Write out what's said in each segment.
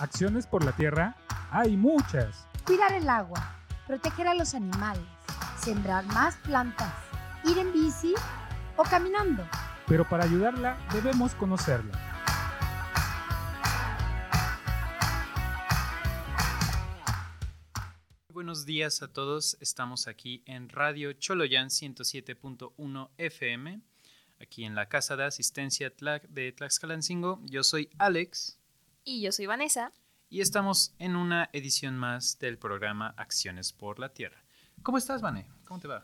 Acciones por la tierra hay muchas. Cuidar el agua, proteger a los animales, sembrar más plantas, ir en bici o caminando. Pero para ayudarla debemos conocerla. Buenos días a todos, estamos aquí en Radio Choloyan 107.1 FM, aquí en la Casa de Asistencia de Tlaxcalancingo. Yo soy Alex. Y yo soy Vanessa. Y estamos en una edición más del programa Acciones por la Tierra. ¿Cómo estás, Vane? ¿Cómo te va?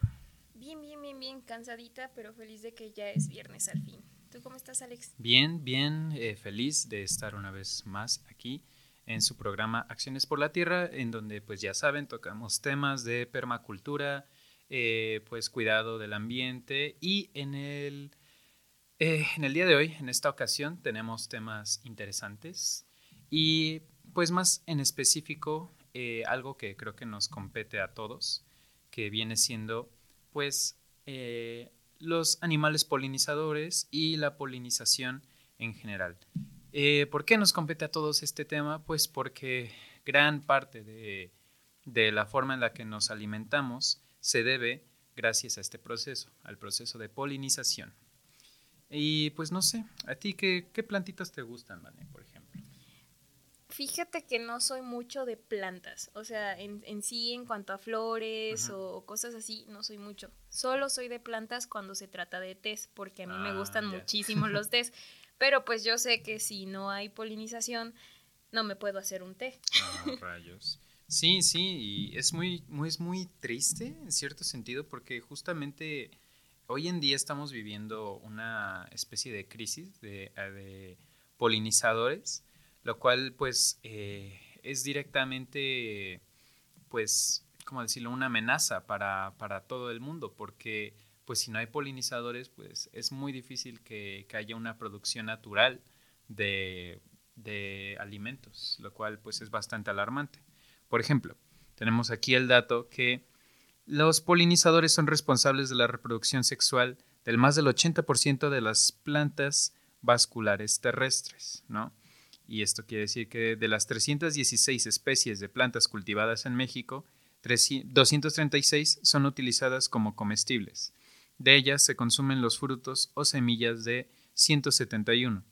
Bien, bien, bien, bien, cansadita, pero feliz de que ya es viernes al fin. ¿Tú cómo estás, Alex? Bien, bien, eh, feliz de estar una vez más aquí en su programa Acciones por la Tierra, en donde, pues ya saben, tocamos temas de permacultura, eh, pues cuidado del ambiente y en el, eh, en el día de hoy, en esta ocasión, tenemos temas interesantes y pues más en específico, eh, algo que creo que nos compete a todos, que viene siendo pues eh, los animales polinizadores y la polinización en general. Eh, ¿Por qué nos compete a todos este tema? Pues porque gran parte de, de la forma en la que nos alimentamos se debe gracias a este proceso, al proceso de polinización. Y pues no sé, ¿a ti qué, plantitas te gustan, Vane, por ejemplo? Fíjate que no soy mucho de plantas, o sea, en, en sí en cuanto a flores o cosas así, no soy mucho. Solo soy de plantas cuando se trata de tés, porque a mí me Ah, gustan ya. muchísimo los tés, pero pues yo sé que si no hay polinización, no me puedo hacer un té. Ah, rayos. Sí, sí, y es muy, muy, es muy triste en cierto sentido porque justamente hoy en día estamos viviendo una especie de crisis de, eh, de polinizadores, lo cual pues eh, es directamente, pues, ¿cómo decirlo?, una amenaza para, para todo el mundo porque pues si no hay polinizadores pues es muy difícil que, que haya una producción natural de, de alimentos, lo cual pues es bastante alarmante. Por ejemplo, tenemos aquí el dato que los polinizadores son responsables de la reproducción sexual del más del 80% de las plantas vasculares terrestres, ¿no? Y esto quiere decir que de las 316 especies de plantas cultivadas en México, 300 236 son utilizadas como comestibles. De ellas se consumen los frutos o semillas de 171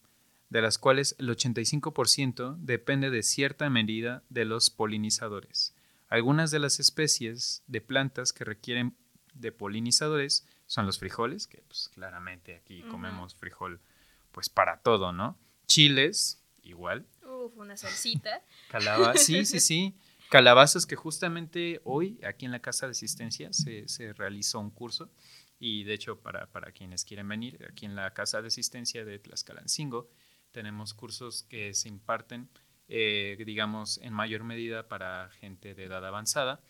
de las cuales el 85% depende de cierta medida de los polinizadores. Algunas de las especies de plantas que requieren de polinizadores son los frijoles, que pues claramente aquí comemos frijol pues para todo, ¿no? Chiles, igual. Uf, una salsita. Calabazas, sí, sí, sí. Calabazas que justamente hoy aquí en la Casa de Asistencia se, se realizó un curso y de hecho para, para quienes quieren venir, aquí en la Casa de Asistencia de Tlaxcalancingo tenemos cursos que se imparten, eh, digamos, en mayor medida para gente de edad avanzada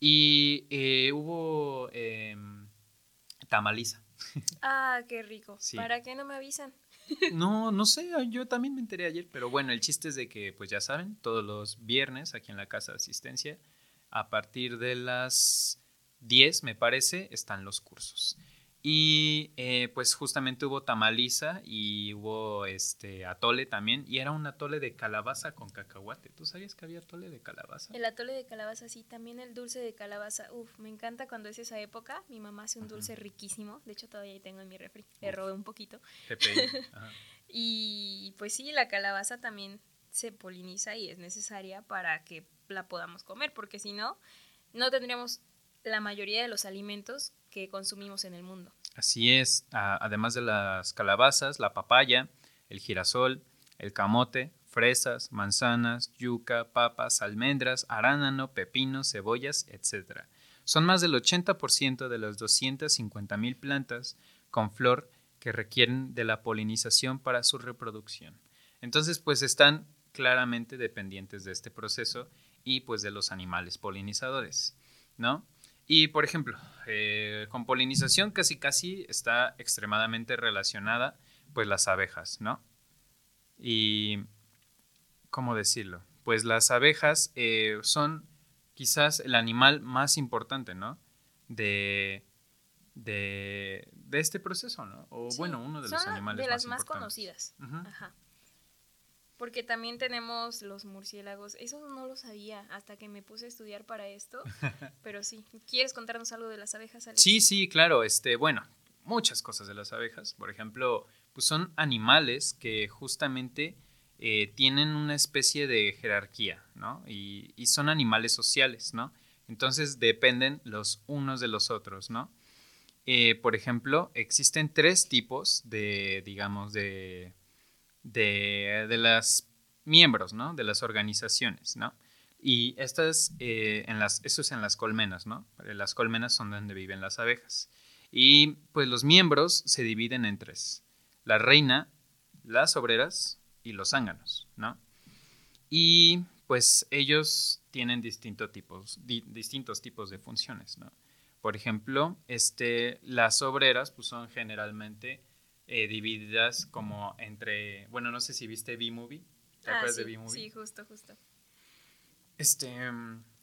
y eh, hubo em, tamaliza. Ah, qué rico. Sí. ¿Para qué no me avisan? No, no sé, yo también me enteré ayer, pero bueno, el chiste es de que, pues ya saben, todos los viernes aquí en la casa de asistencia, a partir de las 10, me parece, están los cursos. Y eh, pues justamente hubo tamaliza y hubo este atole también, y era un atole de calabaza con cacahuate. ¿Tú sabías que había atole de calabaza? El atole de calabaza, sí, también el dulce de calabaza. Uf, me encanta cuando es esa época. Mi mamá hace un Ajá. dulce riquísimo. De hecho, todavía ahí tengo en mi refri. Le robé un poquito. Ajá. Y pues sí, la calabaza también se poliniza y es necesaria para que la podamos comer, porque si no, no tendríamos la mayoría de los alimentos que consumimos en el mundo. Así es, además de las calabazas, la papaya, el girasol, el camote, fresas, manzanas, yuca, papas, almendras, arándano, pepino, cebollas, etc. Son más del 80% de las 250.000 plantas con flor que requieren de la polinización para su reproducción. Entonces, pues están claramente dependientes de este proceso y pues de los animales polinizadores, ¿no? Y por ejemplo, eh, con polinización casi casi está extremadamente relacionada pues las abejas, ¿no? Y, ¿cómo decirlo? Pues las abejas eh, son quizás el animal más importante, ¿no? De, de, de este proceso, ¿no? O Sí, bueno, uno de los animales de las más conocidas. Ujú. Ajá. Porque también tenemos los murciélagos. Eso no lo sabía hasta que me puse a estudiar para esto. Pero sí, ¿quieres contarnos algo de las abejas, Alex? Sí, sí, claro. Este, bueno, muchas cosas de las abejas. Por ejemplo, pues son animales que justamente eh, tienen una especie de jerarquía, ¿no? Y, y, son animales sociales, ¿no? Entonces dependen los unos de los otros, ¿no? Eh, por ejemplo, existen tres tipos de, digamos, de, de, de las miembros, ¿no? De las organizaciones, ¿no? Y estas, eh, en las, eso es en las colmenas, ¿no? Las colmenas son donde viven las abejas. Y pues los miembros se dividen en tres. La reina, las obreras y los zánganos, ¿no? Y pues ellos tienen distintos tipos, distintos tipos de funciones, ¿no? Por ejemplo, este, las obreras pues, son generalmente eh, divididas como entre, bueno, no sé si viste B-Movie. ¿Te ah, acuerdas de B-Movie? Sí, justo, justo. Este,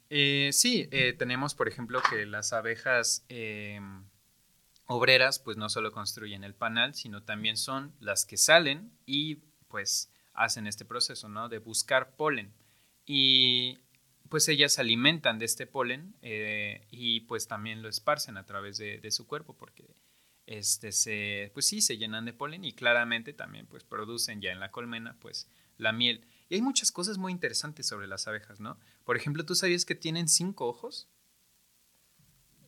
eh, sí, eh, tenemos, por ejemplo, que las abejas obreras, pues no solo construyen el panal, sino también son las que salen y, pues, hacen este proceso, ¿no? De buscar polen. Y pues ellas se alimentan de este polen y pues también lo esparcen a través de, de, su cuerpo porque este, se, pues sí, se llenan de polen y claramente también pues producen ya en la colmena pues la miel. Y hay muchas cosas muy interesantes sobre las abejas, ¿no? Por ejemplo, ¿tú sabías que tienen cinco ojos?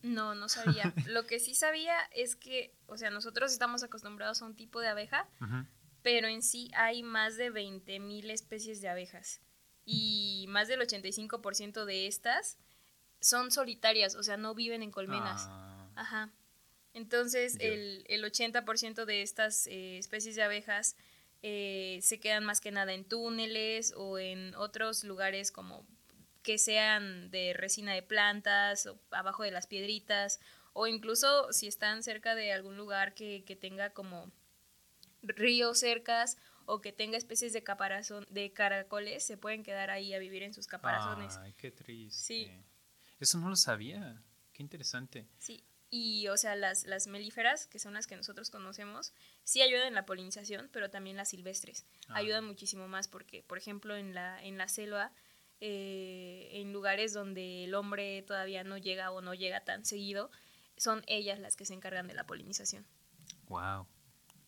No, no sabía. Lo que sí sabía es que, o sea, nosotros estamos acostumbrados a un tipo de abeja, pero en sí hay más de 20.000 especies de abejas. Y más del 85% de estas son solitarias, o sea, no viven en colmenas. Ah. Ajá. Entonces, el, el 80% de estas eh, especies de abejas eh, se quedan más que nada en túneles o en otros lugares como que sean de resina de plantas o abajo de las piedritas o incluso si están cerca de algún lugar que, que tenga como ríos cercas o que tenga especies de caparazón de caracoles se pueden quedar ahí a vivir en sus caparazones. Ay, qué triste. Sí. Eso no lo sabía. Qué interesante. Sí. Y, o sea, las, las melíferas, que son las que nosotros conocemos, sí ayudan en la polinización, pero también las silvestres. Ah. Ayudan muchísimo más porque, por ejemplo, en la, en la selva, eh, en lugares donde el hombre todavía no llega o no llega tan seguido, son ellas las que se encargan de la polinización. Wow,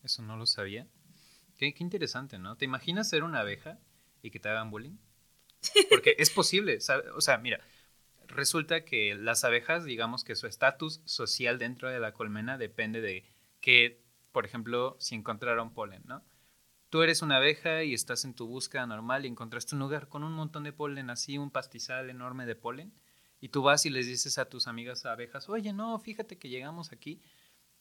eso no lo sabía. Qué, qué interesante, ¿no? ¿Te imaginas ser una abeja y que te hagan bullying? Porque es posible, o sea, mira, resulta que las abejas, digamos que su estatus social dentro de la colmena depende de que, por ejemplo, si encontraron polen, ¿no? Tú eres una abeja y estás en tu búsqueda normal y encontraste un lugar con un montón de polen, así un pastizal enorme de polen, y tú vas y les dices a tus amigas abejas, oye, no, fíjate que llegamos aquí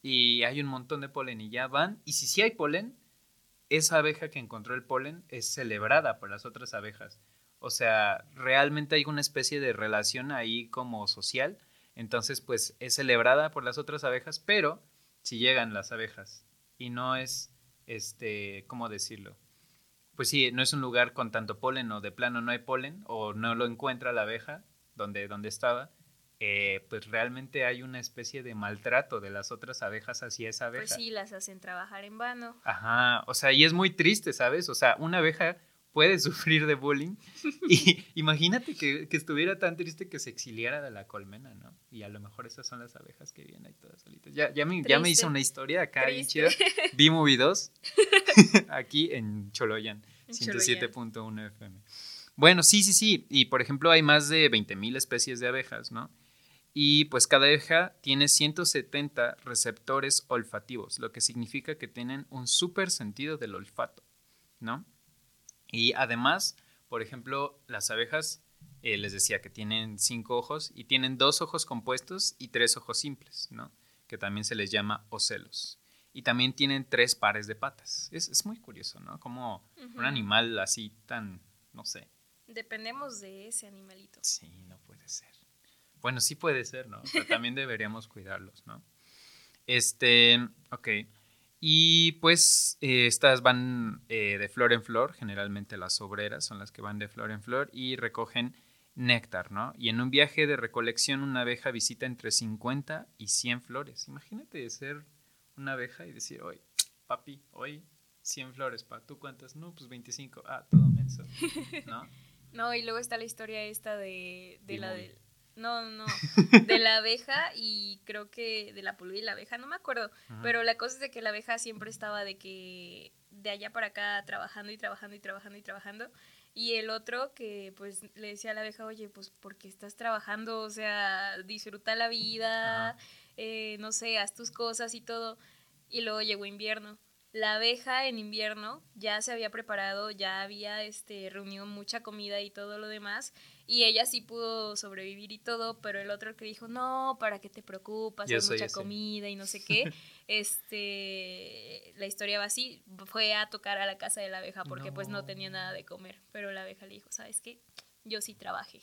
y hay un montón de polen y ya van, y si sí hay polen, esa abeja que encontró el polen es celebrada por las otras abejas o sea, realmente hay una especie de relación ahí como social. Entonces, pues es celebrada por las otras abejas, pero si llegan las abejas y no es, este, ¿cómo decirlo? Pues sí, no es un lugar con tanto polen o de plano no hay polen o no lo encuentra la abeja donde, donde estaba, eh, pues realmente hay una especie de maltrato de las otras abejas hacia esa abeja. Pues sí, las hacen trabajar en vano. Ajá, o sea, y es muy triste, ¿sabes? O sea, una abeja puede sufrir de bullying. Y imagínate que, estuviera tan triste que se exiliara de la colmena, ¿no? Y a lo mejor esas son las abejas que vienen ahí todas solitas. Ya, ya, me, ya me hizo una historia acá bien chida. Vi Movie 2 aquí en Choloyan, 107.1 FM. Bueno, sí, sí, sí. Y por ejemplo, hay más de 20.000 especies de abejas, ¿no? Y pues cada abeja tiene 170 receptores olfativos, lo que significa que tienen un súper sentido del olfato, ¿no? Y además, por ejemplo, las abejas, eh, les decía que tienen cinco ojos y tienen dos ojos compuestos y tres ojos simples, ¿no? Que también se les llama ocelos. Y también tienen tres pares de patas. Es, muy curioso, ¿no? Como un animal así tan, no sé. Dependemos de ese animalito. Sí, no puede ser. Bueno, sí puede ser, ¿no? Pero también deberíamos cuidarlos, ¿no? Este, ok. Y pues eh, estas van eh, de flor en flor, generalmente las obreras son las que van de flor en flor y recogen néctar, ¿no? Y en un viaje de recolección una abeja visita entre 50 y 100 flores. Imagínate ser una abeja y decir, oye, papi, hoy 100 flores, pa. ¿Tú cuántas? No, pues 25. Ah, todo menso. ¿No? No, y luego está la historia esta de, de la del... No, no, de la abeja y creo que de la pulga y la abeja, no me acuerdo, Ajá. pero la cosa es de que la abeja siempre estaba de que de allá para acá trabajando y trabajando y trabajando y trabajando y el otro que pues le decía a la abeja, oye, pues porque estás trabajando, o sea, disfruta la vida, eh, no sé, haz tus cosas y todo. Y luego llegó invierno. La abeja en invierno ya se había preparado, ya había este, reunido mucha comida y todo lo demás, y ella sí pudo sobrevivir y todo, pero el otro que dijo, no, ¿para qué te preocupas? Hay mucha comida y no sé qué. este, la historia va así, fue a tocar a la casa de la abeja porque pues no No. tenía nada de comer, pero la abeja le dijo, ¿sabes qué? Yo sí trabajé.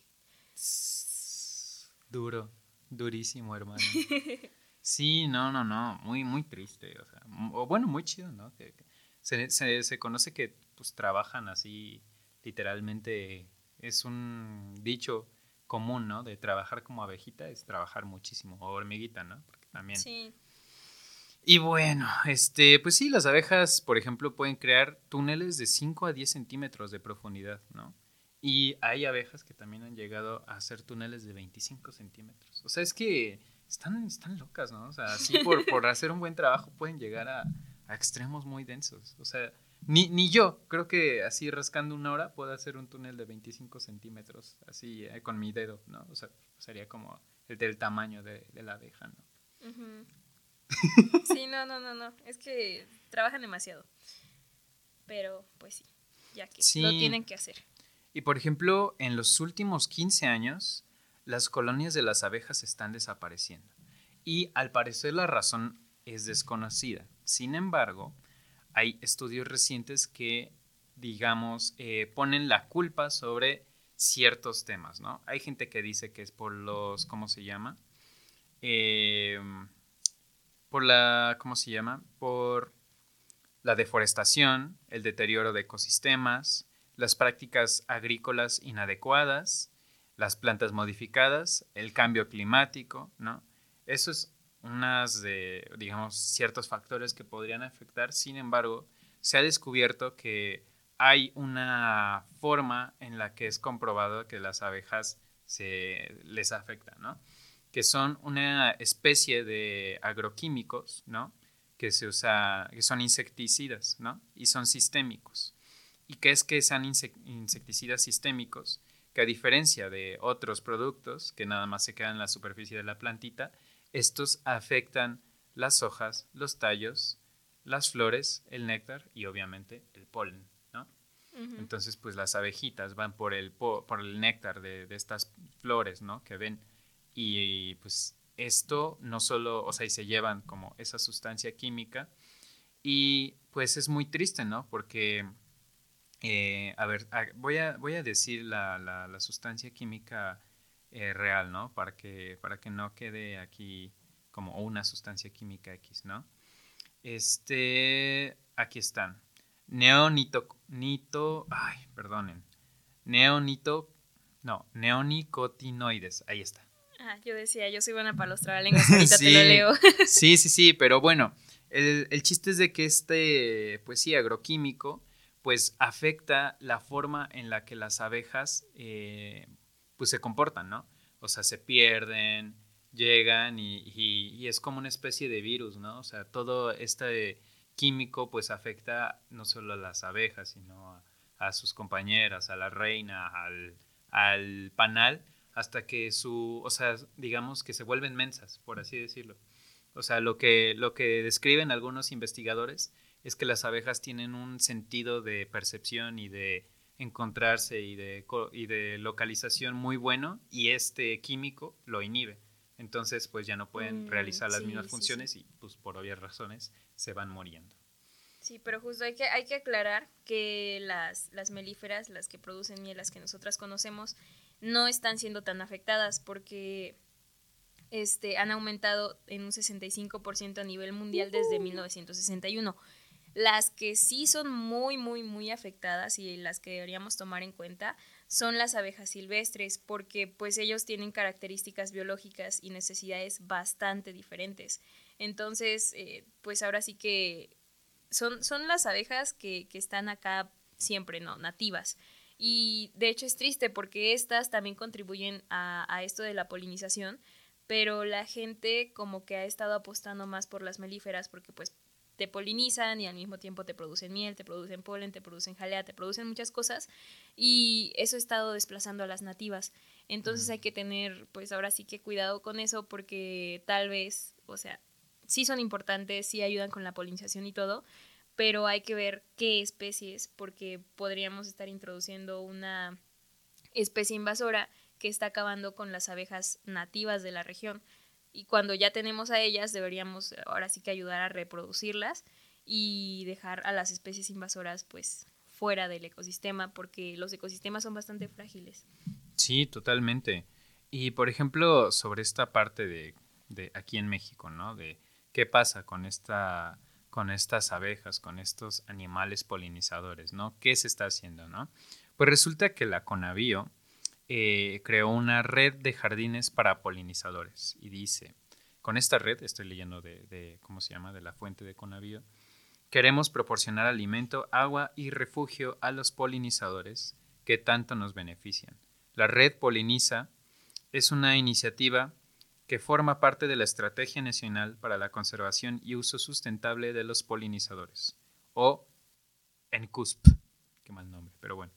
Duro, durísimo, hermano. Sí, no, no, no, muy, muy triste, o sea, o bueno, muy chido, ¿no? Que, que se, se, se conoce que pues trabajan así, literalmente, es un dicho común, ¿no? De trabajar como abejita es trabajar muchísimo, o hormiguita, ¿no? Porque también... Sí, Y bueno, este, pues sí, las abejas, por ejemplo, pueden crear túneles de 5 a 10 centímetros de profundidad, ¿no? Y hay abejas que también han llegado a hacer túneles de 25 centímetros. O sea, es que están, están locas, ¿no? O sea, así por, por hacer un buen trabajo pueden llegar a, a extremos muy densos. O sea, ni, ni yo, creo que así rascando una hora puedo hacer un túnel de 25 centímetros, así eh, con mi dedo, ¿no? O sea, sería como el del tamaño de, de la abeja, ¿no? Sí, no, no, no, no. Es que trabajan demasiado. Pero, pues sí, ya que Sí. lo tienen que hacer. Y por ejemplo, en los últimos 15 años, las colonias de las abejas están desapareciendo. Y al parecer la razón es desconocida. Sin embargo, hay estudios recientes que, digamos, eh, ponen la culpa sobre ciertos temas, ¿no? Hay gente que dice que es por los, ¿cómo se llama? Eh, por la, ¿cómo se llama? Por la deforestación, el deterioro de ecosistemas, las prácticas agrícolas inadecuadas, las plantas modificadas, el cambio climático, ¿no? Eso es unas digamos, ciertos factores que podrían afectar. Sin embargo, se ha descubierto que hay una forma en la que es comprobado que las abejas se les afecta, ¿no? Que son una especie de agroquímicos, ¿no? Que se usa, que son insecticidas, ¿no? Y son sistémicos. ¿Y qué es que sean insec- insecticidas sistémicos? Que a diferencia de otros productos que nada más se quedan en la superficie de la plantita, estos afectan las hojas, los tallos, las flores, el néctar y obviamente el polen, ¿no? Entonces, pues las abejitas van por el, po- por el néctar de, de estas flores, ¿no? Que ven. Y pues esto no solo, o sea, y se llevan como esa sustancia química. Y pues es muy triste, ¿no? Porque, eh, a ver, a- voy, a, voy a decir la, la- la sustancia química eh, real, ¿no? Para que, para que no quede aquí como una sustancia química X, ¿no? Este, aquí están. Neonito, nito, ay, perdonen. Neonito, no, neonicotinoides, ahí está. Ah, yo decía, yo soy buena para los trabalenguas, ahorita te Sí. lo leo. Sí, sí, sí, pero bueno, el, el chiste es de que este, pues sí, agroquímico, pues afecta la forma en la que las abejas, eh, pues se comportan, ¿no? O sea, se pierden, llegan y, es como una especie de virus, ¿no? O sea, todo este químico, pues afecta no solo a las abejas, sino a, a sus compañeras, a la reina, al, al panal, hasta que su, o sea, digamos que se vuelven mensas, por así decirlo. O sea, lo que, lo que describen algunos investigadores es que las abejas tienen un sentido de percepción y de encontrarse y de, y de localización muy bueno y este químico lo inhibe. Entonces, pues ya no pueden Mm, realizar las sí, mismas sí, funciones y pues por obvias razones se van muriendo. Sí, pero justo hay que, hay que aclarar que las, las melíferas, las que producen miel, las que nosotras conocemos, no están siendo tan afectadas porque este, han aumentado en un 65% a nivel mundial desde 1961. Las que sí son muy, muy, muy afectadas y las que deberíamos tomar en cuenta son las abejas silvestres, porque pues ellos tienen características biológicas y necesidades bastante diferentes. Entonces, eh, pues ahora sí que son, son las abejas que, que están acá siempre, ¿no? Nativas. Y de hecho es triste porque estas también contribuyen a, a, esto de la polinización, pero la gente como que ha estado apostando más por las melíferas porque pues te polinizan y al mismo tiempo te producen miel, te producen polen, te producen jalea, te producen muchas cosas y eso ha estado desplazando a las nativas. Entonces hay que tener pues ahora sí que cuidado con eso porque tal vez, o sea, sí son importantes, sí ayudan con la polinización y todo, pero hay que ver qué especies porque podríamos estar introduciendo una especie invasora que está acabando con las abejas nativas de la región y cuando ya tenemos a ellas deberíamos ahora sí que ayudar a reproducirlas y dejar a las especies invasoras pues fuera del ecosistema porque los ecosistemas son bastante frágiles. Sí, totalmente. Y por ejemplo, sobre esta parte de, de aquí en México, ¿no? De qué pasa con esta con estas abejas, con estos animales polinizadores, ¿no? ¿Qué se está haciendo, no? Pues resulta que la Conavío eh, creó una red de jardines para polinizadores y dice, con esta red, estoy leyendo de, ¿cómo se llama?, de la fuente de Conavío, queremos proporcionar alimento, agua y refugio a los polinizadores que tanto nos benefician. La red Poliniza es una iniciativa que forma parte de la Estrategia Nacional para la Conservación y Uso Sustentable de los Polinizadores, o ENCUSP, qué mal nombre, pero bueno.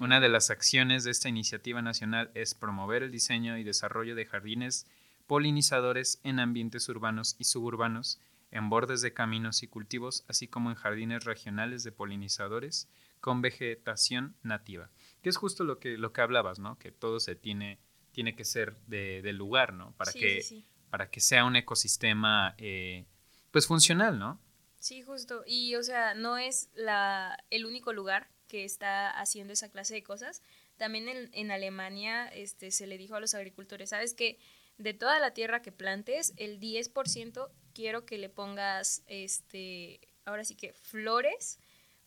Una de las acciones de esta iniciativa nacional es promover el diseño y desarrollo de jardines polinizadores en ambientes urbanos y suburbanos, en bordes de caminos y cultivos, así como en jardines regionales de polinizadores con vegetación nativa. Que es justo lo que, lo que hablabas, ¿no? Que todo se tiene, tiene que ser del de lugar, ¿no? Para, que, para que sea un ecosistema, eh, pues, funcional, ¿no? Sí, justo. Y, o sea, no es la, el único lugar que está haciendo esa clase de cosas. También en, Alemania este, se le dijo a los agricultores, ¿sabes qué? De toda la tierra que plantes, el 10% quiero que le pongas, este, ahora sí que flores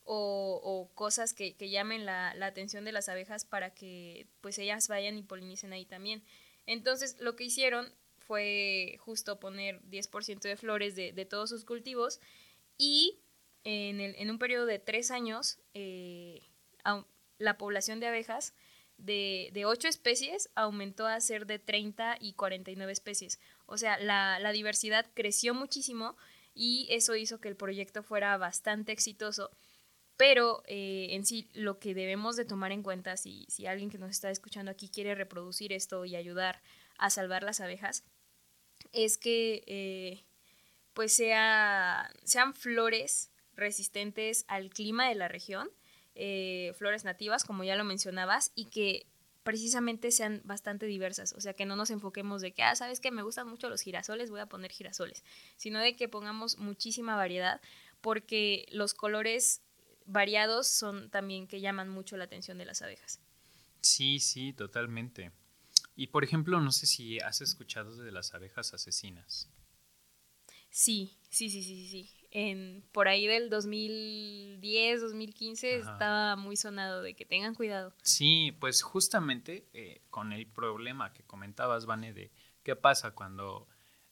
o, cosas que, llamen la, atención de las abejas para que pues ellas vayan y polinicen ahí también. Entonces lo que hicieron fue justo poner 10% de flores de, de todos sus cultivos y en, un periodo de tres años, eh, la población de abejas de, de 8 especies aumentó a ser de 30 y 49 especies. O sea, la, la diversidad creció muchísimo y eso hizo que el proyecto fuera bastante exitoso. Pero eh, en sí lo que debemos de tomar en cuenta si, si alguien que nos está escuchando aquí quiere reproducir esto y ayudar a salvar las abejas, es que eh, pues sea, sean flores resistentes al clima de la región, eh, flores nativas, como ya lo mencionabas, y que precisamente sean bastante diversas, o sea, que no nos enfoquemos de que, ah, sabes que me gustan mucho los girasoles, voy a poner girasoles, sino de que pongamos muchísima variedad, porque los colores variados son también que llaman mucho la atención de las abejas. Sí, sí, totalmente. Y por ejemplo, no sé si has escuchado de las abejas asesinas. Sí, sí, sí, sí, sí en por ahí del 2010, 2015 estaba muy sonado de que tengan cuidado. Sí, pues justamente eh, con el problema que comentabas, Vane, de qué pasa cuando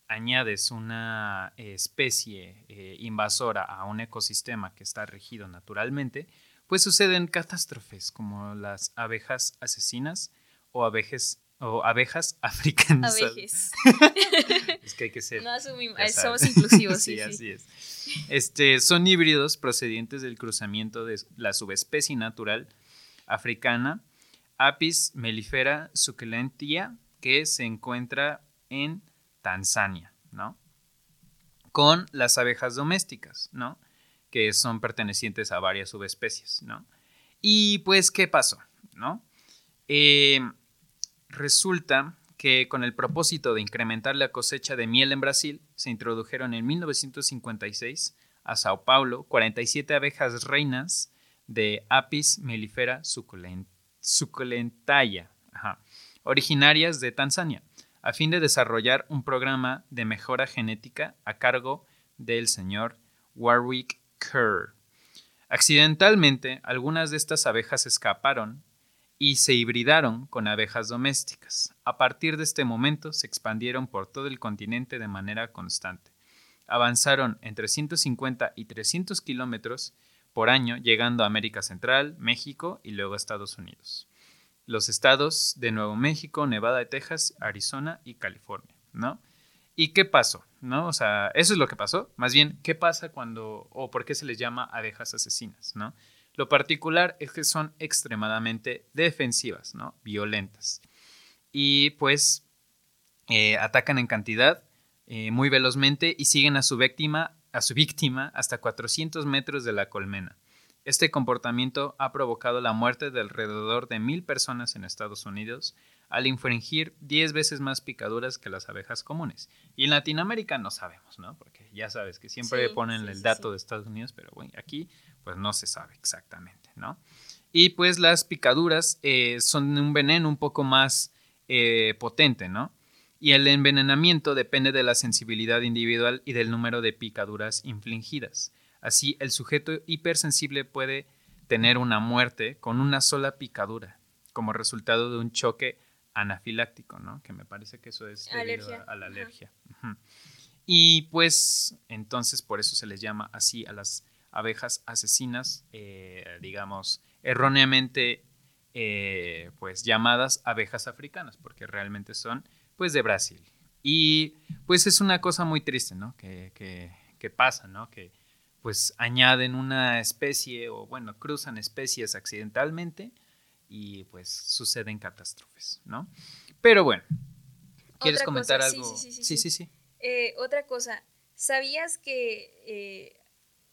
añades una especie eh, invasora a un ecosistema que está regido naturalmente, pues suceden catástrofes como las abejas asesinas o abejas o abejas africanas. Abejas. es que hay que ser. No asumimos, somos inclusivos. sí, sí, así es. Este, son híbridos procedientes del cruzamiento de la subespecie natural africana Apis mellifera succulentia, que se encuentra en Tanzania, ¿no? Con las abejas domésticas, ¿no? Que son pertenecientes a varias subespecies, ¿no? Y pues, ¿qué pasó? ¿No? Eh, Resulta que con el propósito de incrementar la cosecha de miel en Brasil, se introdujeron en 1956 a Sao Paulo 47 abejas reinas de Apis mellifera suculentaya, originarias de Tanzania, a fin de desarrollar un programa de mejora genética a cargo del señor Warwick Kerr. Accidentalmente, algunas de estas abejas escaparon y se hibridaron con abejas domésticas. A partir de este momento se expandieron por todo el continente de manera constante. avanzaron entre 150 y 300 kilómetros por año, llegando a América Central, México y luego a Estados Unidos. Los estados de Nuevo México, Nevada Texas, Arizona y California, ¿no? ¿Y qué pasó? ¿No? O sea, eso es lo que pasó. Más bien, ¿qué pasa cuando o por qué se les llama abejas asesinas, ¿no? Lo particular es que son extremadamente defensivas, ¿no? Violentas. Y pues eh, atacan en cantidad eh, muy velozmente y siguen a su víctima, a su víctima hasta 400 metros de la colmena. Este comportamiento ha provocado la muerte de alrededor de mil personas en Estados Unidos al infringir 10 veces más picaduras que las abejas comunes. Y en Latinoamérica no sabemos, ¿no? Porque ya sabes que siempre ponen el dato de Estados Unidos, pero bueno, aquí pues no se sabe exactamente, ¿no? Y pues las picaduras eh, son un veneno un poco más eh, potente, ¿no? Y el envenenamiento depende de la sensibilidad individual y del número de picaduras infligidas. Así, el sujeto hipersensible puede tener una muerte con una sola picadura, como resultado de un choque anafiláctico, ¿no? Que me parece que eso es debido A, la alergia. Y pues, entonces, por eso se les llama así a las abejas asesinas, eh, digamos, erróneamente eh, pues llamadas abejas africanas, porque realmente son pues de Brasil. Y pues es una cosa muy triste, ¿no? Que, que, pasa, ¿no? Que pues añaden una especie o bueno, cruzan especies accidentalmente y pues suceden catástrofes, ¿no? Pero bueno, ¿quieres comentar algo? Sí, sí, sí. sí, eh, otra cosa, ¿sabías que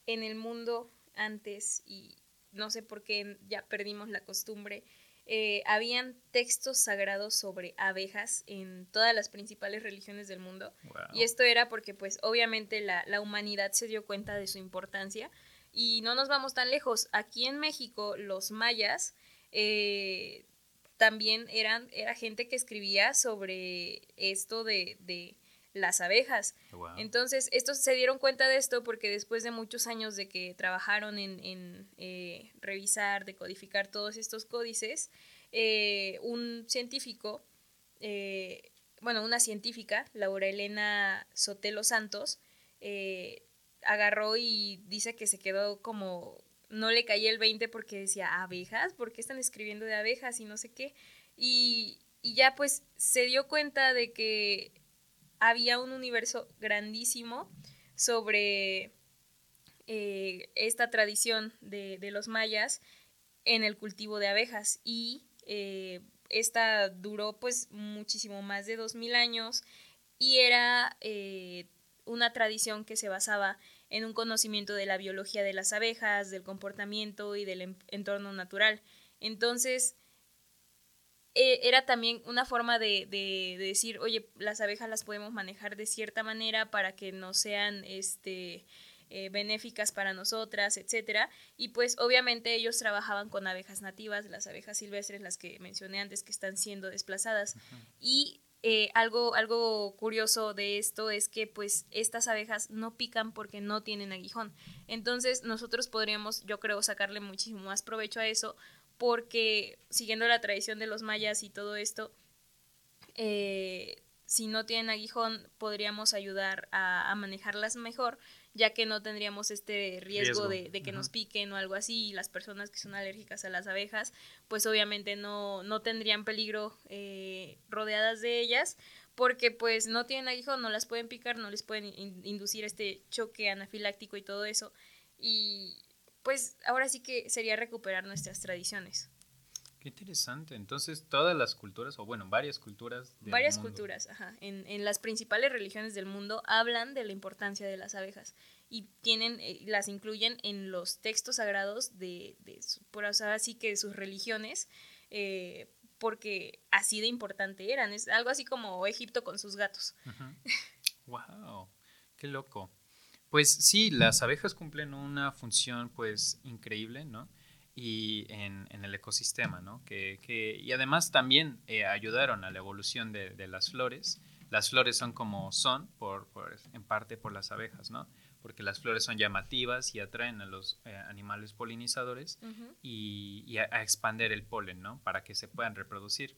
en el mundo antes, y no sé por qué ya perdimos la costumbre, eh, habían textos sagrados sobre abejas en todas las principales religiones del mundo. Y esto era porque pues obviamente la, humanidad se dio cuenta de su importancia. Y no nos vamos tan lejos. Aquí en México los mayas eh, también eran era gente que escribía sobre esto de las abejas. Entonces, estos se dieron cuenta de esto porque después de muchos años de que trabajaron en, eh, revisar, decodificar todos estos códices, eh, un científico, eh, bueno, una científica, Laura Elena Sotelo Santos, agarró y dice que se quedó como, no le caía el 20 porque decía, abejas, ¿por qué están escribiendo de abejas y no sé qué? Y, y ya pues se dio cuenta de que había un universo grandísimo sobre eh, esta tradición de, los mayas en el cultivo de abejas y eh, esta duró pues muchísimo más de 2000 años y era eh, una tradición que se basaba en un conocimiento de la biología de las abejas, del comportamiento y del entorno natural. Entonces, eh, era también una forma de, decir, oye, las abejas las podemos manejar de cierta manera para que no sean este, eh, benéficas para nosotras, etcétera. Y pues obviamente ellos trabajaban con abejas nativas, las abejas silvestres, las que mencioné antes, que están siendo desplazadas. Y eh, algo, algo curioso de esto es que pues estas abejas no pican porque no tienen aguijón. Entonces nosotros podríamos, yo creo, sacarle muchísimo más provecho a eso porque siguiendo la tradición de los mayas y todo esto, eh, si no tienen aguijón, podríamos ayudar a, manejarlas mejor, ya que no tendríamos este riesgo, De, que nos piquen o algo así, y las personas que son alérgicas a las abejas, pues obviamente no, no tendrían peligro eh, rodeadas de ellas, porque pues no tienen aguijón, no las pueden picar, no les pueden inducir este choque anafiláctico y todo eso. Y, pues ahora sí que sería recuperar nuestras tradiciones. Qué interesante. Entonces, todas las culturas, o bueno, varias culturas. varias culturas, ajá. En, en, las principales religiones del mundo hablan de la importancia de las abejas y tienen, eh, las incluyen en los textos sagrados de, de por así que de sus religiones, eh, porque así de importante eran. Es algo así como Egipto con sus gatos. ¡Wow! ¡Qué loco! Pues sí, las abejas cumplen una función pues increíble, ¿no? Y en, el ecosistema, ¿no? Que, y además también eh, ayudaron a la evolución de, las flores. Las flores son como son, por, en parte por las abejas, ¿no? Porque las flores son llamativas y atraen a los eh, animales polinizadores y, a, a, expander el polen, ¿no? Para que se puedan reproducir.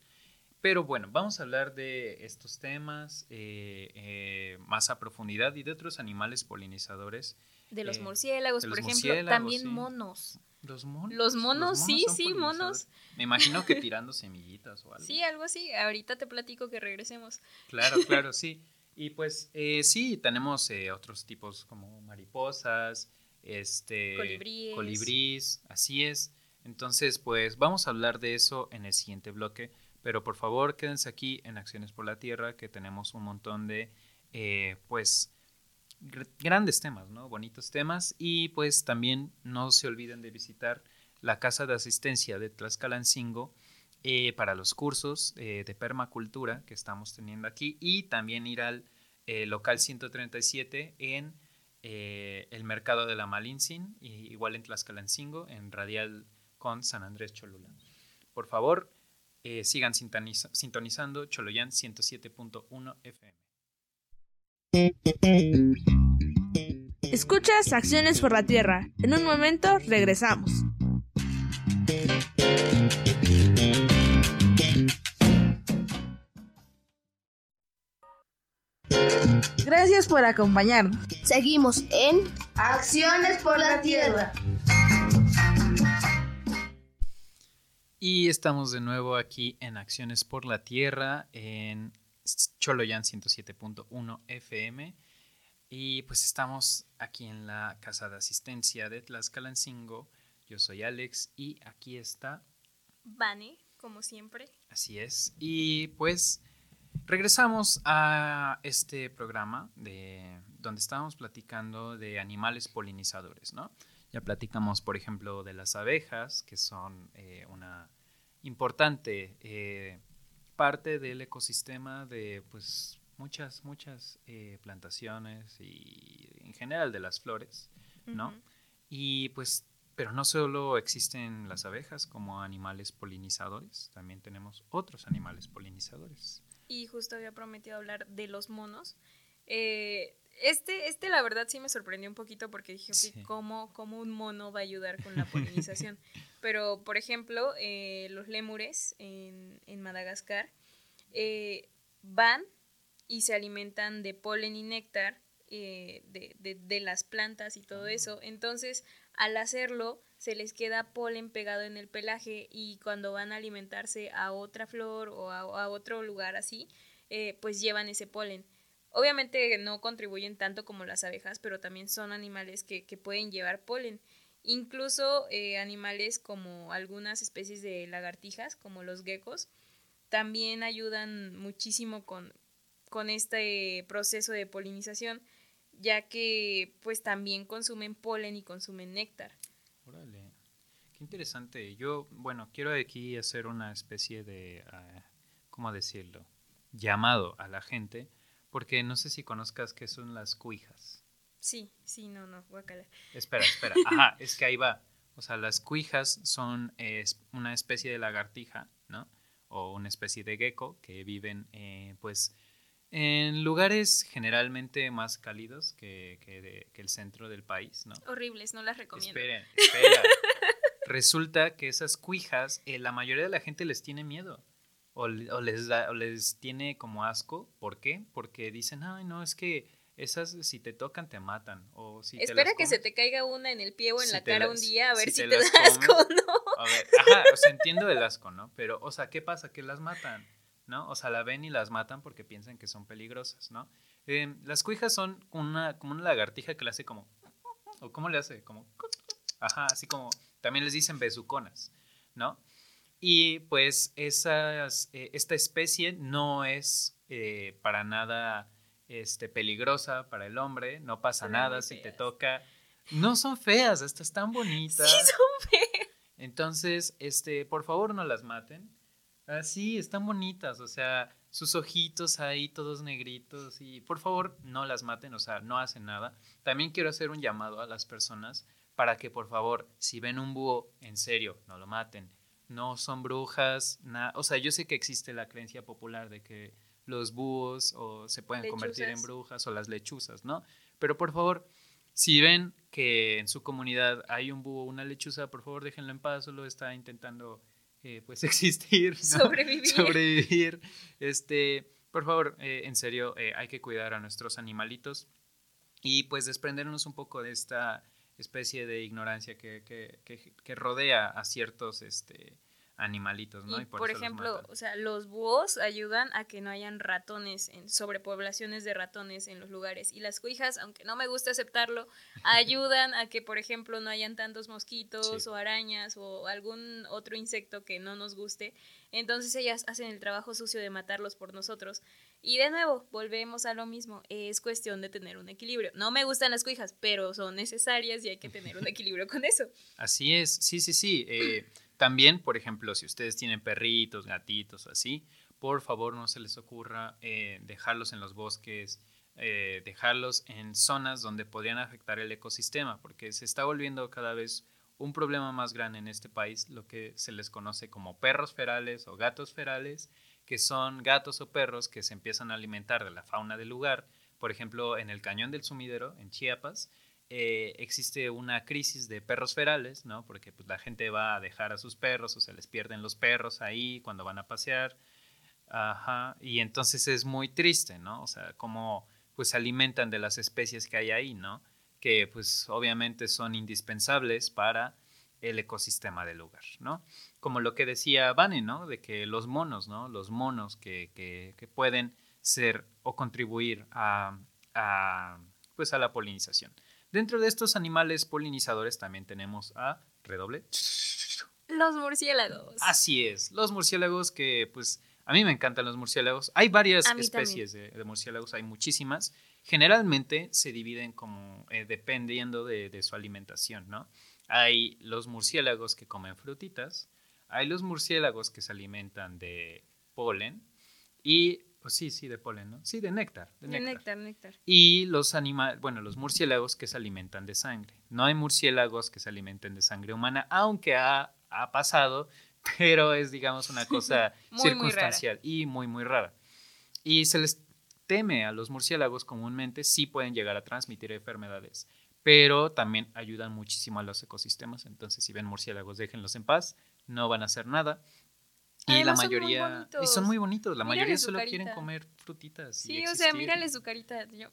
Pero bueno, vamos a hablar de estos temas eh, eh, más a profundidad y de otros animales polinizadores. De los Eh, murciélagos, de por ejemplo, murciélagos, también sí. monos. Los monos. Los monos, sí, sí, monos. Me imagino que tirando semillitas o algo. Sí, algo así. Ahorita te platico que regresemos. Claro, claro, sí. Y pues eh, sí, tenemos eh, otros tipos como mariposas, este, Colibríes. colibríes, así es. Entonces, pues vamos a hablar de eso en el siguiente bloque, pero por favor quédense aquí en Acciones por la Tierra, que tenemos un montón de, eh, pues, gr- grandes temas, ¿no? Bonitos temas. Y pues también no se olviden de visitar la Casa de Asistencia de Tlaxcalancingo, eh, para los cursos eh, de permacultura que estamos teniendo aquí y también ir al eh, local 137 en el mercado de la Malintzin, y igual en Tlaxcalancingo, en Radial con San Andrés Cholula. Por favor, eh, sigan sintoniza- sintonizando Choloyan 107.1 FM. Escuchas Acciones por la Tierra. En un momento regresamos. Gracias por acompañarnos. Seguimos en Acciones por la Tierra. Y estamos de nuevo aquí en Acciones por la Tierra en Choloyan 107.1 FM. Y pues estamos aquí en la casa de asistencia de Tlaxcalancingo. Yo soy Alex y aquí está, Vane, como siempre. así es. Y pues regresamos a este programa de donde estábamos platicando de animales polinizadores, ¿no? Ya platicamos, por ejemplo, de las abejas, que son eh, una importante eh, parte del ecosistema de pues muchas, muchas eh, plantaciones y en general de las flores, ¿no? Y pues, pero no solo existen las abejas como animales polinizadores, también tenemos otros animales polinizadores. Y justo había prometido hablar de los monos. Eh, este, este, la verdad, sí me sorprendió un poquito porque dije, Sí. ¿cómo, ¿cómo un mono va a ayudar con la polinización? Pero, por ejemplo, eh, los lémures en, en Madagascar eh, van y se alimentan de polen y néctar eh, de, de- de las plantas y todo eso. Entonces, al hacerlo, se les queda polen pegado en el pelaje y cuando van a alimentarse a otra flor o a, a otro lugar así, eh, pues llevan ese polen. Obviamente no contribuyen tanto como las abejas, pero también son animales que, que pueden llevar polen. Incluso eh, animales como algunas especies de lagartijas, como los geckos, también ayudan muchísimo con, con este proceso de polinización, ya que pues también consumen polen y consumen néctar. Órale, qué interesante. Yo, bueno, quiero aquí hacer una especie de, ah, ¿cómo decirlo? Llamado a la gente, porque no sé si conozcas qué son las cuijas. Sí, sí, no, no, guacala. Espera, espera. Ajá, es que ahí va. O sea, las cuijas son una especie de lagartija, ¿no? O una especie de gecko que viven, eh, pues, en lugares generalmente más cálidos que, que de- que el centro del país, ¿no? Horribles, no las recomiendo. Esperen, espera. Resulta que esas cuijas, eh, la mayoría de la gente les tiene miedo. O, le- o les da, o les tiene como asco. ¿Por qué? Porque dicen, ay, no, es que esas si te tocan te matan. O si te Espera las que se comes- te caiga una en el pie o en Si la te cara un día a ver si si, te te, da asco no. A ver, ajá, o sea, entiendo el asco, ¿no? Pero, o sea, ¿qué pasa? Que las matan, ¿no? O sea, la ven y las matan porque piensan que son peligrosas, ¿no? Eh, las cuijas son una, como una lagartija que le hace como... ¿O cómo le hace? Como... Ajá, así como... También les dicen besuconas, ¿no? Y pues esas, eh, esta especie no es eh, para nada este, peligrosa para el hombre, no pasa Son nada si te toca. No son feas, estas están bonitas. Sí, son feas. Entonces, este, por favor no las maten. Así, están bonitas, o sea, sus ojitos ahí todos negritos y por favor no las maten, o sea, no hacen nada. También quiero hacer un llamado a las personas para que por favor, si ven un búho, en serio, no lo maten. No son brujas, nada. O sea, yo sé que existe la creencia popular de que los búhos o se pueden convertir en brujas o las lechuzas, ¿no? Pero por favor, si ven que en su comunidad hay un búho o una lechuza, por favor déjenlo en paz, solo está intentando eh, pues existir, ¿no? Sobrevivir. sobrevivir. Este, por favor, eh, en serio, eh, hay que cuidar a nuestros animalitos y pues desprendernos un poco de esta especie de ignorancia que, que, que, que rodea a ciertos este, animalitos, ¿no? Y, por ejemplo, o sea, los búhos ayudan a que no hayan ratones, en sobrepoblaciones de ratones en los lugares. Y las cuijas, aunque no me gusta aceptarlo, ayudan a que, por ejemplo, no hayan tantos mosquitos Sí. o arañas o algún otro insecto que no nos guste. Entonces ellas hacen el trabajo sucio de matarlos por nosotros. Y de nuevo, volvemos a lo mismo. Es cuestión de tener un equilibrio. No me gustan las cuijas, pero son necesarias y hay que tener un equilibrio con eso. Así es, sí, sí, sí. Eh, también, por ejemplo, si ustedes tienen perritos, gatitos así, por favor no se les ocurra eh, dejarlos en los bosques, eh, dejarlos en zonas donde podrían afectar el ecosistema, porque se está volviendo cada vez un problema más grande en este país, lo que se les conoce como perros ferales o gatos ferales, que son gatos o perros que se empiezan a alimentar de la fauna del lugar. Por ejemplo, en el Cañón del Sumidero, en Chiapas, eh, existe una crisis de perros ferales, ¿no? Porque pues, la gente va a dejar a sus perros o se les pierden los perros ahí cuando van a pasear. Ajá. Y entonces es muy triste, ¿no? O sea, cómo pues se alimentan de las especies que hay ahí, ¿no? Que pues obviamente son indispensables para el ecosistema del lugar, ¿no? Como lo que decía Vane, ¿no? De que los monos, ¿no? Los monos que, que, que pueden ser o contribuir a, a, pues a la polinización. Dentro de estos animales polinizadores también tenemos a redoble. Los murciélagos. Así es, los murciélagos que pues a mí me encantan los murciélagos. Hay varias especies de, de murciélagos, hay muchísimas. Generalmente se dividen como eh, dependiendo de, de su alimentación, ¿no? Hay los murciélagos que comen frutitas, hay los murciélagos que se alimentan de polen y, pues sí, sí, de polen, ¿no? Sí, de néctar. De De néctar. néctar, néctar. Y los animales, bueno, los murciélagos que se alimentan de sangre. No hay murciélagos que se alimenten de sangre humana, aunque ha, ha pasado, pero es, digamos, una cosa Muy, muy circunstancial y muy, muy rara. Y se les teme a los murciélagos comúnmente, sí pueden llegar a transmitir enfermedades, pero también ayudan muchísimo a los ecosistemas. Entonces, si ven murciélagos, déjenlos en paz, no van a hacer nada. Y Además, la son muy mayoría. y bonitos. son muy bonitos. La Mírale mayoría solo quieren comer frutitas. y Sí, o sea, mírale su carita. Yo,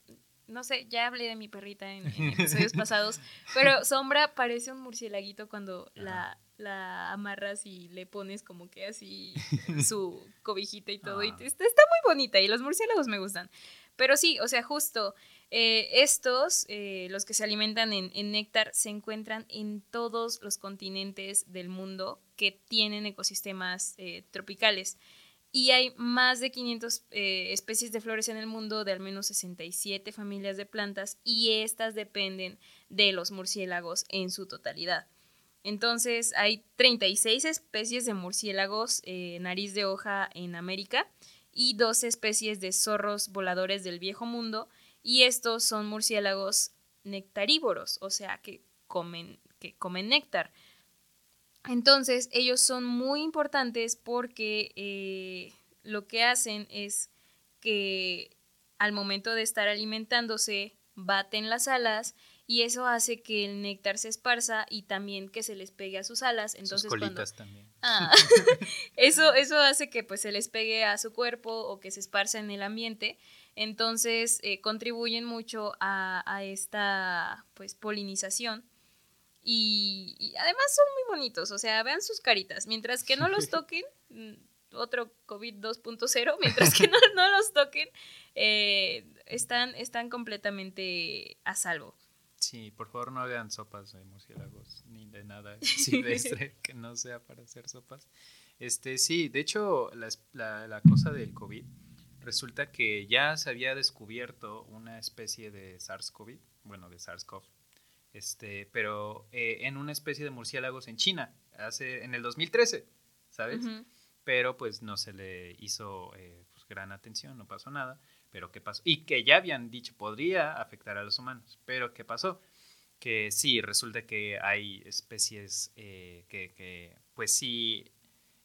no sé, ya hablé de mi perrita en, en episodios pasados, pero Sombra parece un murciélaguito cuando la, la amarras y le pones como que así su cobijita y todo. Y Ah. está, está muy bonita y los murciélagos me gustan. Pero sí, o sea, justo eh, estos, eh, los que se alimentan en, néctar, se encuentran en todos los continentes del mundo que tienen ecosistemas eh, tropicales. Y hay más de 500 eh, especies de flores en el mundo, de al menos 67 familias de plantas, y estas dependen de los murciélagos en su totalidad. Entonces, hay 36 especies de murciélagos nariz de hoja en América y 12 especies de zorros voladores del viejo mundo, y estos son murciélagos nectarívoros, o sea, que comen, que comen néctar. Entonces, ellos son muy importantes porque eh, lo que hacen es que al momento de estar alimentándose, baten las alas y eso hace que el néctar se esparza y también que se les pegue a sus alas. Entonces, Sus cuando colitas también. Ah, eso, eso hace que pues se les pegue a su cuerpo o que se esparza en el ambiente. Entonces eh, contribuyen mucho a, a esta pues polinización. Y, y además son muy bonitos, o sea, vean sus caritas. Mientras que no los toquen, mm, otro COVID 2.0, mientras que no, no los toquen, eh, están, están completamente a salvo. Sí, por favor no hagan sopas de murciélagos ni de nada silvestre que no sea para hacer sopas. Este, sí, de hecho, la- la cosa del COVID resulta que ya se había descubierto una especie de SARS-CoV, bueno, de SARS-CoV, este, pero eh, en una especie de murciélagos en China, hace, en el 2013, ¿sabes? Pero pues no se le hizo eh, pues, gran atención, no pasó nada. Pero ¿qué pasó? Y que ya habían dicho podría afectar a los humanos. Pero ¿qué pasó? Que sí, resulta que hay especies eh, que, que, pues sí,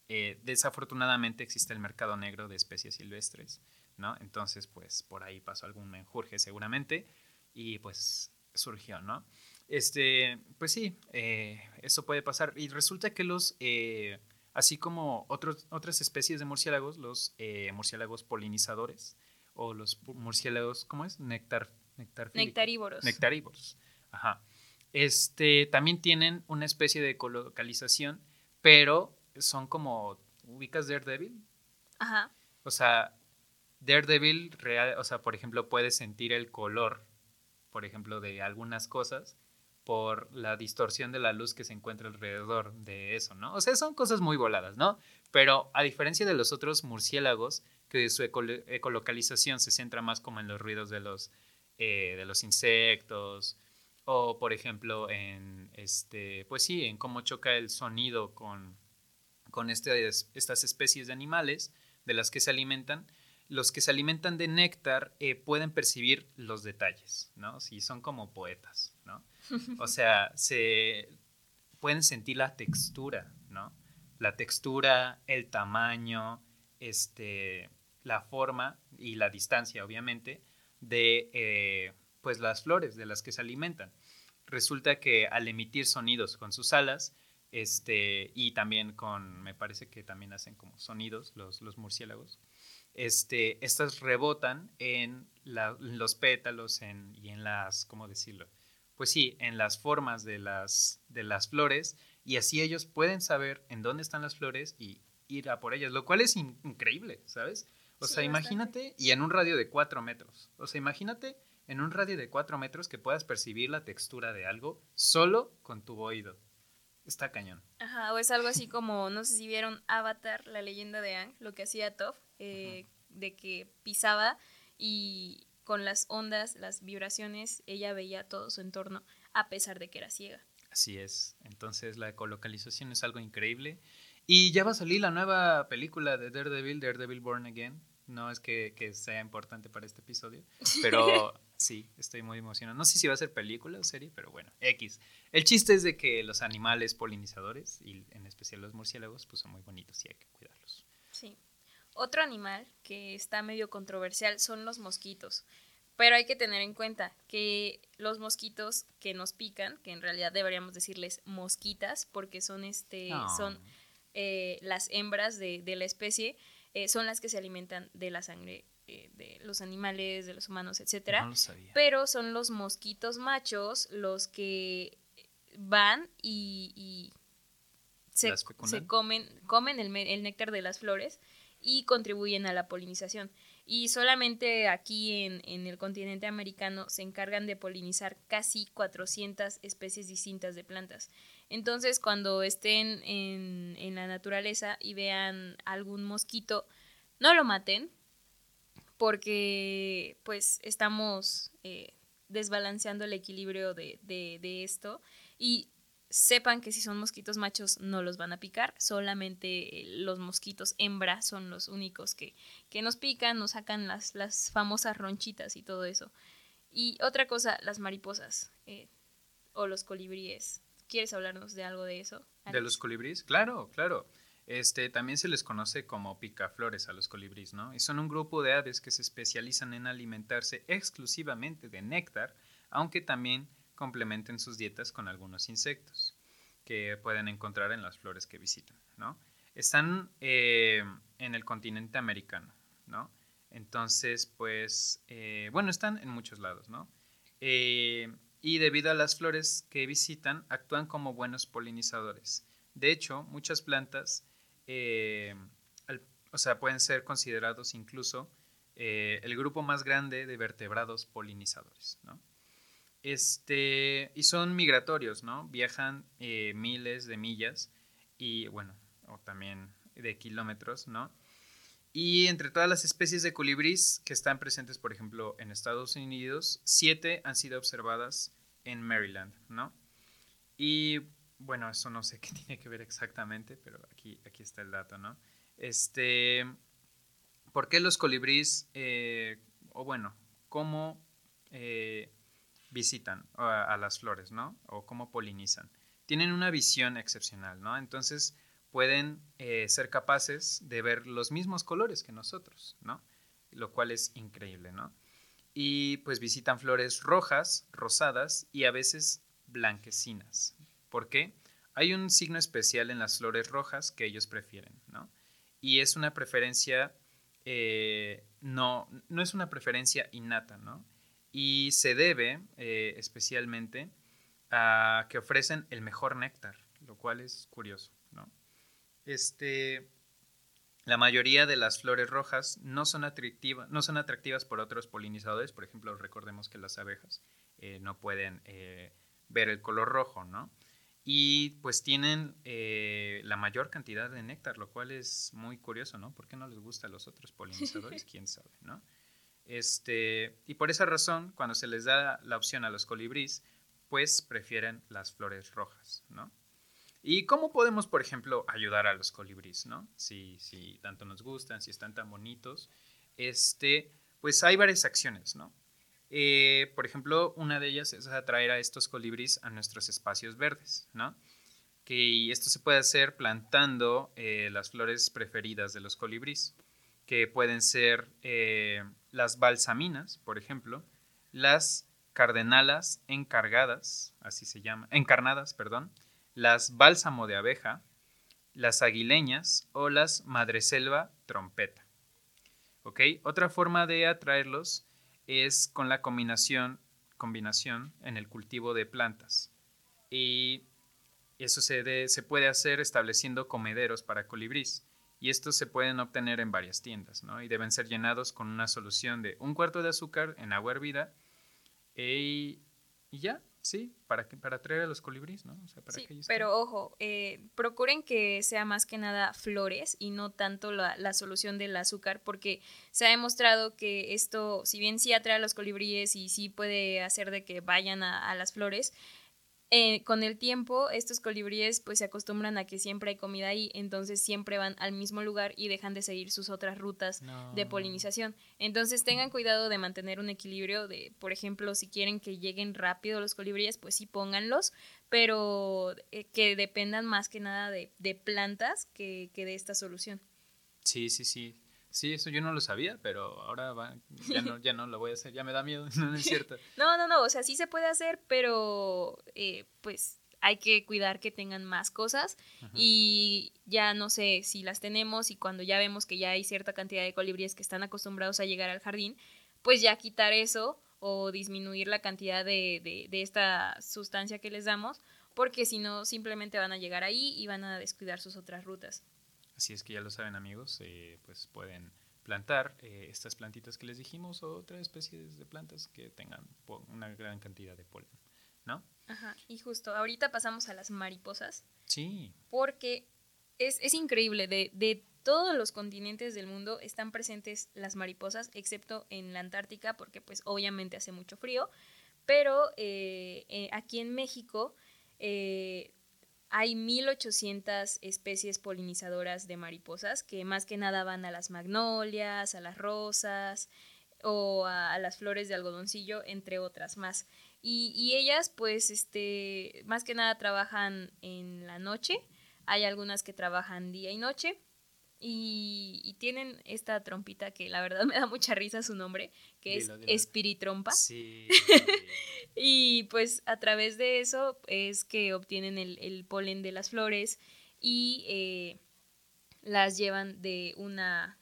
eh, desafortunadamente existe el mercado negro de especies silvestres, ¿no? Entonces, pues por ahí pasó algún menjurje seguramente y pues surgió, ¿no? Este, pues sí, eh, eso puede pasar. Y resulta que los eh, así como otros, otras especies de murciélagos, los murciélagos polinizadores o los murciélagos, ¿cómo es? Nectar. Nectarívoros. Nectarívoros. Ajá. Este, también tienen una especie de colocalización, pero son como, ¿ubicas Daredevil? Ajá. O sea, Daredevil, real, o sea, por ejemplo, puede sentir el color, por ejemplo, de algunas cosas por la distorsión de la luz que se encuentra alrededor de eso, ¿no? O sea, son cosas muy voladas, ¿no? Pero a diferencia de los otros murciélagos, que su ecolo- ecolocalización se centra más como en los ruidos de los, eh, de los insectos, o por ejemplo en, este, pues sí, en cómo choca el sonido con, con este- estas especies de animales de las que se alimentan, los que se alimentan de néctar eh, pueden percibir los detalles, ¿no? Si son como poetas, ¿no? O sea, se pueden sentir la textura, ¿no? La textura, el tamaño, este, la forma y la distancia, obviamente, de eh, pues las flores de las que se alimentan. Resulta que al emitir sonidos con sus alas, este, y también con, me parece que también hacen como sonidos los, los murciélagos, este, estas rebotan en, la- en los pétalos en- y en las, ¿cómo decirlo? Pues sí, en las formas de las, de las flores y así ellos pueden saber en dónde están las flores y ir a por ellas, lo cual es in- increíble, ¿sabes? O Sí, sea, bastante. imagínate, y en un radio de cuatro metros, o sea, imagínate en un radio de cuatro metros que puedas percibir la textura de algo solo con tu oído. Está cañón. Ajá, o es algo así como, no sé si vieron Avatar, la leyenda de Aang, lo que hacía Toph, eh, de que pisaba y con las ondas, las vibraciones, ella veía todo su entorno, a pesar de que era ciega. Así es. Entonces la ecolocalización es algo increíble. Y ya va a salir la nueva película de Daredevil, Daredevil Born Again. No es que, que sea importante para este episodio, pero sí, estoy muy emocionado. No sé si va a ser película o serie, pero bueno, X. El chiste es de que los animales polinizadores, y en especial los murciélagos, pues son muy bonitos y hay que cuidarlos. Sí. Otro animal que está medio controversial son los mosquitos. Pero hay que tener en cuenta que los mosquitos que nos pican, que en realidad deberíamos decirles mosquitas, porque son este, No. son eh, las hembras de, de la especie, eh, son las que se alimentan de la sangre eh, de los animales, de los humanos, etcétera. No lo sabía. Pero son los mosquitos machos los que van y, y se, se comen, comen el, me- el néctar de las flores y contribuyen a la polinización. Y solamente aquí en, en el continente americano se encargan de polinizar casi 400 especies distintas de plantas. Entonces, cuando estén en, en la naturaleza y vean algún mosquito, no lo maten, porque pues estamos eh, desbalanceando el equilibrio de, de- de esto y sepan que si son mosquitos machos no los van a picar, solamente eh, los mosquitos hembra son los únicos que, que nos pican, nos sacan las, las famosas ronchitas y todo eso. Y otra cosa, las mariposas eh, o los colibríes. ¿Quieres hablarnos de algo de eso? ¿De los colibríes? Claro, claro. Este, también se les conoce como picaflores a los colibríes, ¿no? Y son un grupo de aves que se especializan en alimentarse exclusivamente de néctar, aunque también complementen sus dietas con algunos insectos que pueden encontrar en las flores que visitan, ¿no? Están eh, en el continente americano, ¿no? Entonces, pues, eh, bueno, están en muchos lados, ¿no? Eh, y debido a las flores que visitan, actúan como buenos polinizadores. De hecho, muchas plantas, eh, al- o sea, pueden ser considerados incluso eh, el grupo más grande de vertebrados polinizadores, ¿no? Este, y son migratorios, ¿no? Viajan eh, miles de millas y, bueno, o también de kilómetros, ¿no? Y entre todas las especies de colibrís que están presentes, por ejemplo, en Estados Unidos, siete han sido observadas en Maryland, ¿no? Y bueno, eso no sé qué tiene que ver exactamente, pero aquí, aquí está el dato, ¿no? Este, ¿por qué los colibríes, eh, o bueno, cómo eh, visitan a, las flores, ¿no? O cómo polinizan. Tienen una visión excepcional, ¿no? Entonces pueden eh, ser capaces de ver los mismos colores que nosotros, ¿no? Lo cual es increíble, ¿no? Y pues visitan flores rojas, rosadas y a veces blanquecinas. ¿Por qué? hay un signo especial en las flores rojas que ellos prefieren, ¿no? Y es una preferencia, eh, no, no es una preferencia innata, ¿no? Y se debe eh, especialmente a que ofrecen el mejor néctar, lo cual es curioso, ¿no? Este, la mayoría de las flores rojas no son, atractivas, no son atractivas por otros polinizadores, por ejemplo, recordemos que las abejas eh, no pueden ver el color rojo, ¿no? Y pues tienen eh, la mayor cantidad de néctar, lo cual es muy curioso, ¿no? ¿Por qué no les gusta a los otros polinizadores? ¿Quién sabe, no? Este, y por esa razón, cuando se les da la opción a los colibríes, pues prefieren las flores rojas, ¿no? ¿Y cómo podemos, por ejemplo, ayudar a los colibríes, ¿no? Si, si tanto nos gustan, si están tan bonitos, este, pues hay varias acciones, ¿no? Eh, por ejemplo, una de ellas es atraer a estos colibríes a nuestros espacios verdes, ¿no? Que esto se puede hacer plantando eh, las flores preferidas de los colibríes, que pueden ser eh, las balsaminas, por ejemplo, las cardenalas encargadas, así se llama, encarnadas, perdón, las bálsamo de abeja, las aguileñas o las madreselva trompeta. ¿Ok? Otra forma de atraerlos es con la combinación, combinación en el cultivo de plantas. Y eso se, se puede hacer estableciendo comederos para colibrís. Y estos se pueden obtener en varias tiendas, ¿no? Y deben ser llenados con una solución de un cuarto de azúcar en agua hervida. y ya, Sí, para, que, para atraer a los colibríes, ¿no? sí, pero ojo, eh, procuren que sea más que nada flores y no tanto la, la, solución del azúcar, porque se ha demostrado que esto, si bien sí atrae a los colibríes y sí puede hacer de que vayan a, a las flores, eh, con el tiempo estos colibríes pues se acostumbran a que siempre hay comida ahí, entonces siempre van al mismo lugar y dejan de seguir sus otras rutas de polinización. Entonces tengan cuidado de mantener un equilibrio de, por ejemplo, si quieren que lleguen rápido los colibríes, pues sí pónganlos, pero eh, que dependan más que nada de, de plantas que, que de esta solución. Sí, sí, sí. Sí, eso yo no lo sabía, pero ahora ya, no, ya no lo voy a hacer, ya me da miedo, no es cierto. no, no, no, o sea, sí se puede hacer, pero eh, pues hay que cuidar que tengan más cosas y ya no sé si las tenemos y cuando ya vemos que ya hay cierta cantidad de colibríes que están acostumbrados a llegar al jardín, pues ya quitar eso o disminuir la cantidad de, de, de esta sustancia que les damos, porque si no simplemente van a llegar ahí y van a descuidar sus otras rutas. Así es que ya lo saben amigos, eh, pues pueden plantar eh, estas plantitas que les dijimos o otras especies de plantas que tengan una gran cantidad de polen, ¿no? Ajá, y justo, ahorita pasamos a las mariposas. Sí. Porque es, es increíble, de, de, todos los continentes del mundo están presentes las mariposas, excepto en la Antártica, porque pues obviamente hace mucho frío, pero eh, aquí en México hay 1800 especies polinizadoras de mariposas que más que nada van a las magnolias, a las rosas o a, las flores de algodoncillo, entre otras más. Y, ellas, pues, este, más que nada trabajan en la noche. Hay algunas que trabajan día y noche. Y, tienen esta trompita que la verdad me da mucha risa su nombre, que es espiritrompa. Sí. y pues a través de eso es que obtienen el, polen de las flores y eh, las llevan de una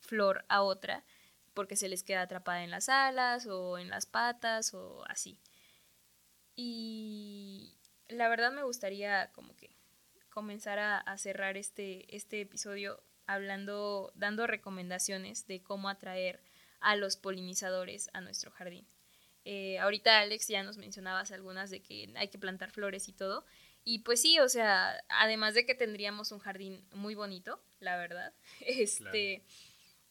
flor a otra porque se les queda atrapada en las alas o en las patas o así. Y la verdad me gustaría como que comenzar a, cerrar este, este episodio hablando, dando recomendaciones de cómo atraer a los polinizadores a nuestro jardín. Eh, ahorita Alex ya nos mencionabas algunas de que hay que plantar flores y todo. Y pues sí, o sea, además de que tendríamos un jardín muy bonito, la verdad, este,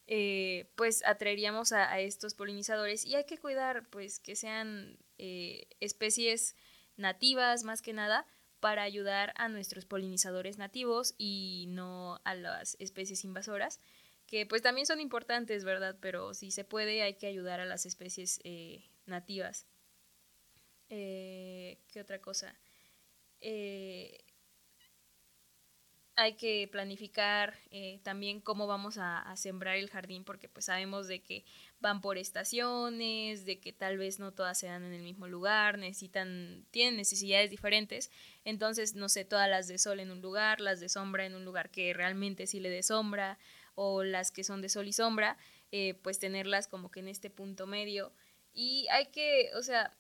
eh, pues atraeríamos a, estos polinizadores y hay que cuidar, pues, que sean eh, especies nativas más que nada, para ayudar a nuestros polinizadores nativos y no a las especies invasoras, que pues también son importantes, ¿verdad? Pero si se puede hay que ayudar a las especies eh, nativas. Eh, ¿Qué otra cosa? Eh, hay que planificar eh, también cómo vamos a, sembrar el jardín, porque pues sabemos de que van por estaciones, de que tal vez no todas se dan en el mismo lugar, necesitan, tienen necesidades diferentes. Entonces, no sé, todas las de sol en un lugar, las de sombra en un lugar que realmente sí le dé sombra, o las que son de sol y sombra, eh, pues tenerlas como que en este punto medio. Y hay que, o sea,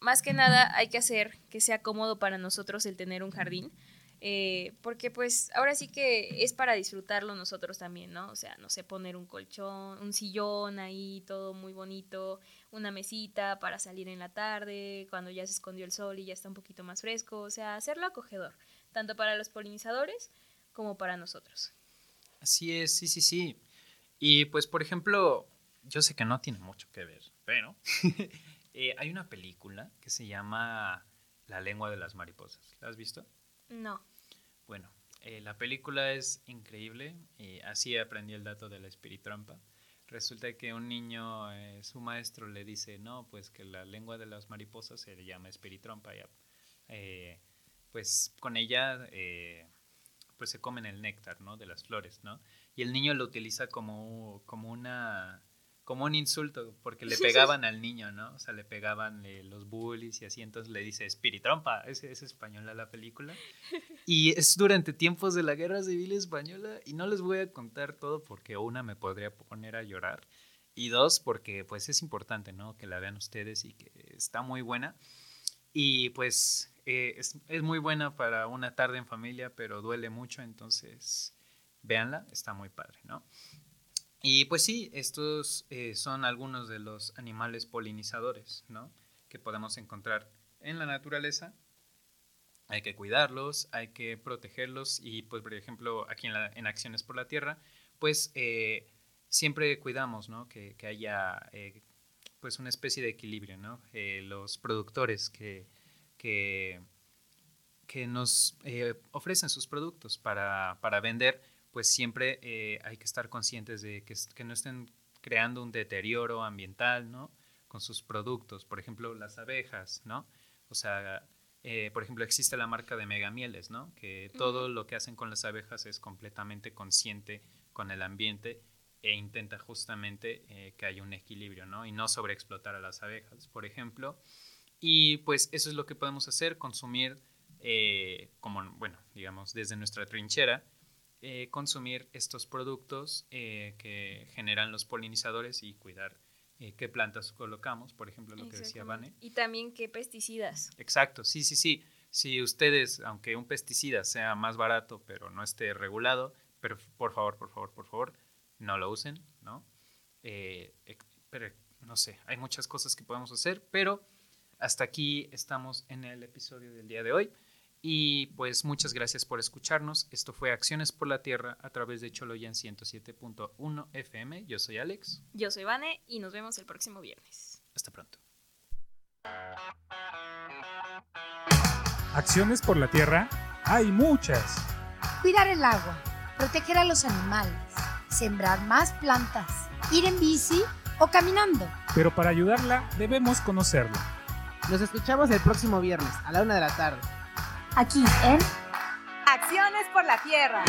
más que nada hay que hacer que sea cómodo para nosotros el tener un jardín. Eh, porque pues ahora sí que es para disfrutarlo nosotros también, ¿no? O sea, no sé, poner un colchón, un sillón ahí, todo muy bonito, una mesita para salir en la tarde, cuando ya se escondió el sol y ya está un poquito más fresco, o sea, hacerlo acogedor, tanto para los polinizadores como para nosotros. Así es, sí, sí, sí. Y pues, por ejemplo, yo sé que no tiene mucho que ver, pero eh, hay una película que se llama La lengua de las mariposas. ¿La has visto? No. Bueno, eh, la película es increíble y así aprendí el dato de la espiritrompa. Resulta que un niño, eh, su maestro le dice, no, pues que la lengua de las mariposas se llama espiritrompa. Y, eh, pues con ella pues se comen el néctar, ¿no? De las flores, ¿no? Y el niño lo utiliza como, como una como un insulto, porque le pegaban al niño, ¿no? O sea, le pegaban eh, los bullies y así, entonces le dice espiritrompa, ese es española la película. Y es durante tiempos de la Guerra Civil Española, y no les voy a contar todo porque una me podría poner a llorar, y dos, porque pues es importante, ¿no? Que la vean ustedes y que está muy buena. Y pues eh, es, es muy buena para una tarde en familia, pero duele mucho, entonces véanla, está muy padre, ¿no? Y pues sí, estos eh, son algunos de los animales polinizadores, ¿no? Que podemos encontrar en la naturaleza. Hay que cuidarlos, hay que protegerlos y pues por ejemplo aquí en, la, en Acciones por la Tierra, pues eh, siempre cuidamos, ¿no? Que, que haya eh, pues una especie de equilibrio, ¿no? los productores que, que, que nos ofrecen sus productos para, para vender, pues siempre eh, hay que estar conscientes de que, que, no estén creando un deterioro ambiental, ¿no? Con sus productos, por ejemplo, las abejas, ¿no? O sea, eh, por ejemplo, existe la marca de Megamieles, ¿no? Que todo lo que hacen con las abejas es completamente consciente con el ambiente e intenta justamente eh, que haya un equilibrio, ¿no? Y no sobreexplotar a las abejas, por ejemplo. Y pues eso es lo que podemos hacer, consumir, como, bueno, digamos, desde nuestra trinchera, eh, consumir estos productos eh, que generan los polinizadores y cuidar eh, qué plantas colocamos, por ejemplo, lo que decía Vane. Y también qué pesticidas. Exacto, sí, sí, sí. Si ustedes, aunque un pesticida sea más barato, pero no esté regulado, pero por favor, por favor, por favor, no lo usen, ¿no? pero no sé, hay muchas cosas que podemos hacer, pero hasta aquí estamos en el episodio del día de hoy. Y pues muchas gracias por escucharnos. Esto fue Acciones por la Tierra a través de Choloyan 107.1 FM. Yo soy Alex. Yo soy Vane y nos vemos el próximo viernes. Hasta pronto. Acciones por la Tierra hay muchas. Cuidar el agua, proteger a los animales, sembrar más plantas, ir en bici o caminando. Pero para ayudarla debemos conocerla. Nos escuchamos el próximo viernes a la una de la tarde aquí en Acciones por la Tierra.